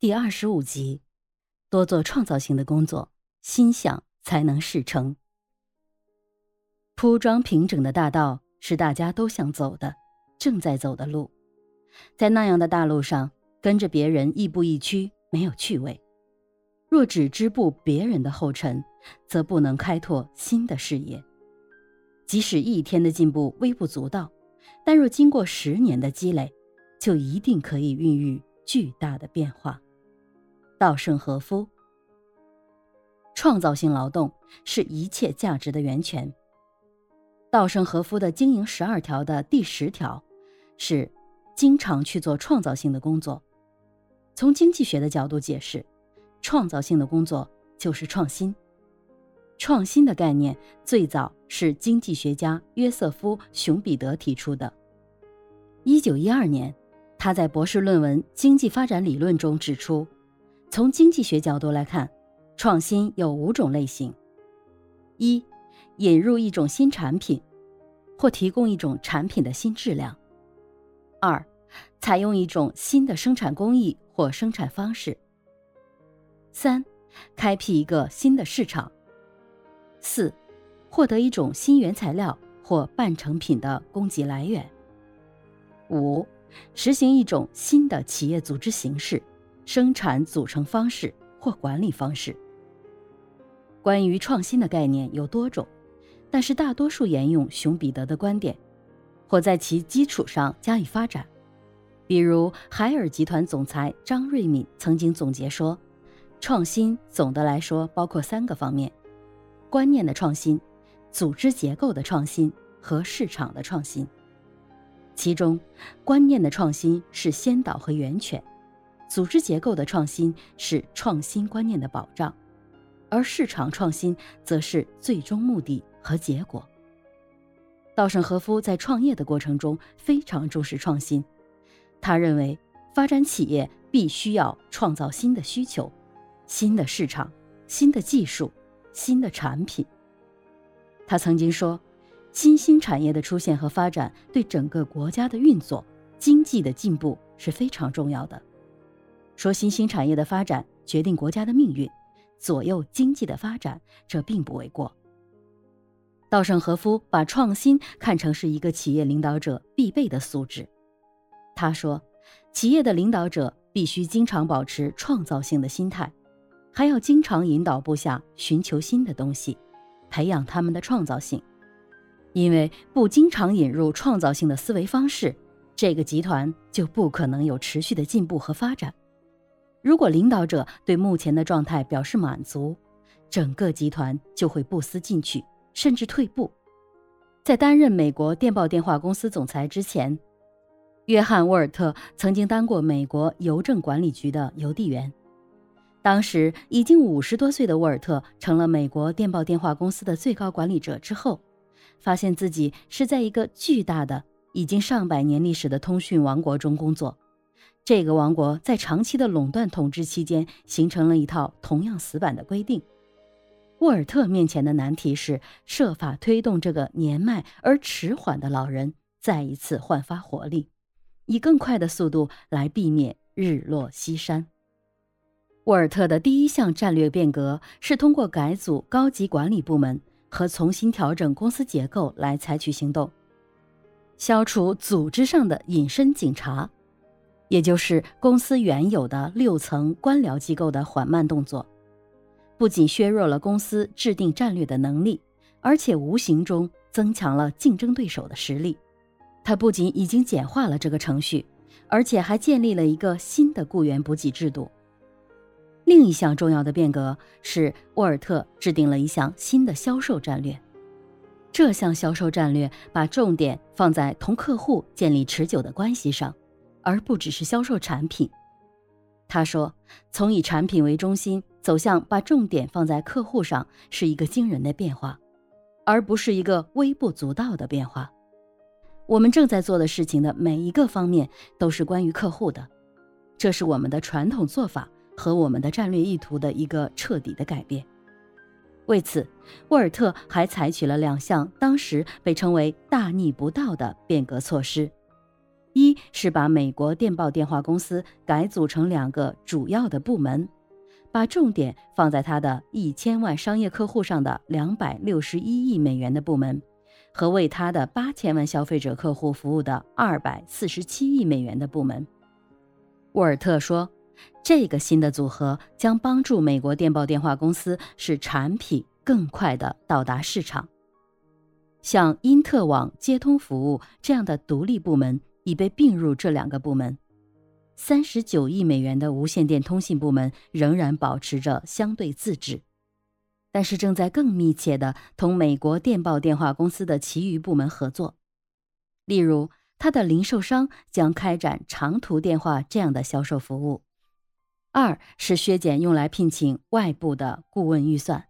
第二十五集：多做创造性的工作，心想才能事成。铺装平整的大道是大家都想走的，正在走的路。在那样的大路上，跟着别人亦步亦趋，没有趣味。若只织布别人的后尘，则不能开拓新的视野。即使一天的进步微不足道，但若经过十年的积累，就一定可以孕育巨大的变化。稻盛和夫，创造性劳动是一切价值的源泉。稻盛和夫的经营十二条的第十条是：经常去做创造性的工作。从经济学的角度解释，创造性的工作就是创新。创新的概念最早是经济学家约瑟夫·熊彼得提出的。一九一二年，他在博士论文《经济发展理论》中指出，从经济学角度来看，创新有五种类型：一、引入一种新产品，或提供一种产品的新质量；二、采用一种新的生产工艺或生产方式；三、开辟一个新的市场。四，获得一种新原材料或半成品的供给来源。五，实行一种新的企业组织形式、生产组成方式或管理方式。关于创新的概念有多种，但是大多数沿用熊彼得的观点，或在其基础上加以发展。比如，海尔集团总裁张瑞敏曾经总结说：“创新总的来说包括三个方面。”观念的创新、组织结构的创新和市场的创新。其中，观念的创新是先导和源泉，组织结构的创新是创新观念的保障，而市场创新则是最终目的和结果。稻盛和夫在创业的过程中非常重视创新，他认为发展企业必须要创造新的需求、新的市场、新的技术。新的产品。他曾经说：“新兴产业的出现和发展对整个国家的运作、经济的进步是非常重要的。说新兴产业的发展决定国家的命运，左右经济的发展，这并不为过。”稻盛和夫把创新看成是一个企业领导者必备的素质。他说：“企业的领导者必须经常保持创造性的心态。”还要经常引导部下寻求新的东西，培养他们的创造性。因为不经常引入创造性的思维方式，这个集团就不可能有持续的进步和发展。如果领导者对目前的状态表示满足，整个集团就会不思进取，甚至退步。在担任美国电报电话公司总裁之前，约翰·沃尔特曾经当过美国邮政管理局的邮递员。当时已经五十多岁的沃尔特成了美国电报电话公司的最高管理者之后，发现自己是在一个巨大的、已经上百年历史的通讯王国中工作。这个王国在长期的垄断统治期间，形成了一套同样死板的规定。沃尔特面前的难题是设法推动这个年迈而迟缓的老人再一次焕发活力，以更快的速度来避免日落西山。沃尔特的第一项战略变革是通过改组高级管理部门和重新调整公司结构来采取行动，消除组织上的隐身警察，也就是公司原有的六层官僚机构的缓慢动作，不仅削弱了公司制定战略的能力，而且无形中增强了竞争对手的实力。他不仅已经简化了这个程序，而且还建立了一个新的雇员补给制度。另一项重要的变革是，沃尔特制定了一项新的销售战略。这项销售战略把重点放在同客户建立持久的关系上，而不只是销售产品。他说：“从以产品为中心走向把重点放在客户上，是一个惊人的变化，而不是一个微不足道的变化。我们正在做的事情的每一个方面都是关于客户的，这是我们的传统做法。”和我们的战略意图的一个彻底的改变。为此，沃尔特还采取了两项当时被称为大逆不道的变革措施：一是把美国电报电话公司改组成两个主要的部门，把重点放在它的一千万商业客户上的两百六十一亿美元的部门，和为他的八千万消费者客户服务的二百四十七亿美元的部门。沃尔特说，这个新的组合将帮助美国电报电话公司使产品更快地到达市场。像因特网接通服务这样的独立部门。已被并入这两个部门，三十九亿美元的无线电通信部门仍然保持着相对自治，但是正在更密切的同美国电报电话公司的其余部门合作。例如，它的零售商将开展长途电话这样的销售服务。二是削减用来聘请外部的顾问预算，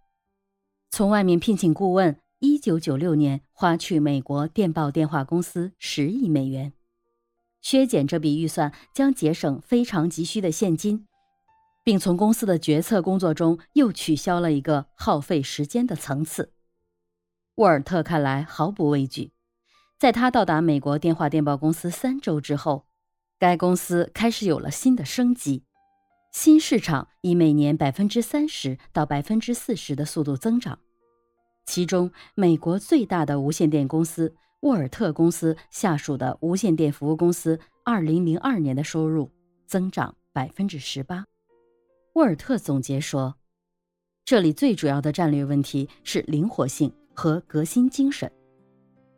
从外面聘请顾问，一九九六年花去美国电报电话公司十亿美元。削减这笔预算将节省非常急需的现金，并从公司的决策工作中又取消了一个耗费时间的层次。沃尔特看来毫不畏惧，在他到达美国电话电报公司三周之后，该公司开始有了新的升级，新市场以每年百分之三十到百分之四十的速度增长，其中美国最大的无线电公司。沃尔特公司下属的无线电服务公司，二零零二年的收入增长百分之十八。沃尔特总结说：“这里最主要的战略问题是灵活性和革新精神。”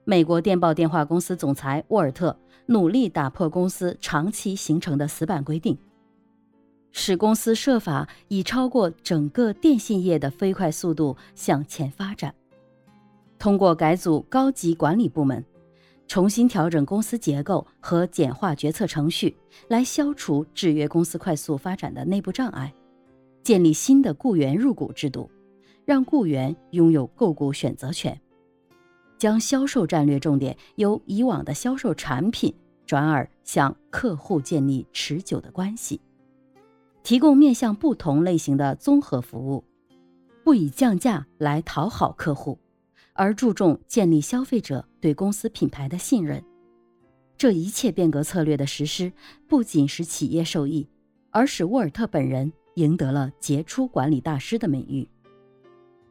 美国电报电话公司总裁沃尔特努力打破公司长期形成的死板规定，使公司设法以超过整个电信业的飞快速度向前发展。通过改组高级管理部门，重新调整公司结构和简化决策程序，来消除制约公司快速发展的内部障碍；建立新的雇员入股制度，让雇员拥有购股选择权；将销售战略重点由以往的销售产品转而向客户建立持久的关系；提供面向不同类型的综合服务，不以降价来讨好客户。而注重建立消费者对公司品牌的信任，这一切变革策略的实施，不仅使企业受益，而使沃尔特本人赢得了杰出管理大师的美誉。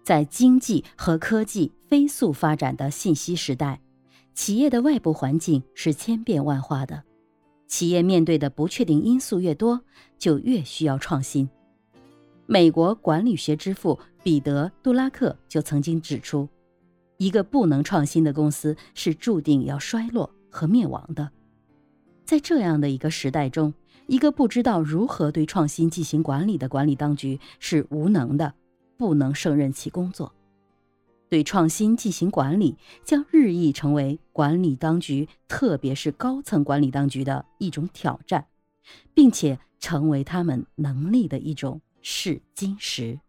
在经济和科技飞速发展的信息时代，企业的外部环境是千变万化的，企业面对的不确定因素越多，就越需要创新。美国管理学之父彼得·杜拉克就曾经指出。一个不能创新的公司是注定要衰落和灭亡的。在这样的一个时代中，一个不知道如何对创新进行管理的管理当局是无能的，不能胜任其工作。对创新进行管理将日益成为管理当局，特别是高层管理当局的一种挑战，并且成为他们能力的一种试金石。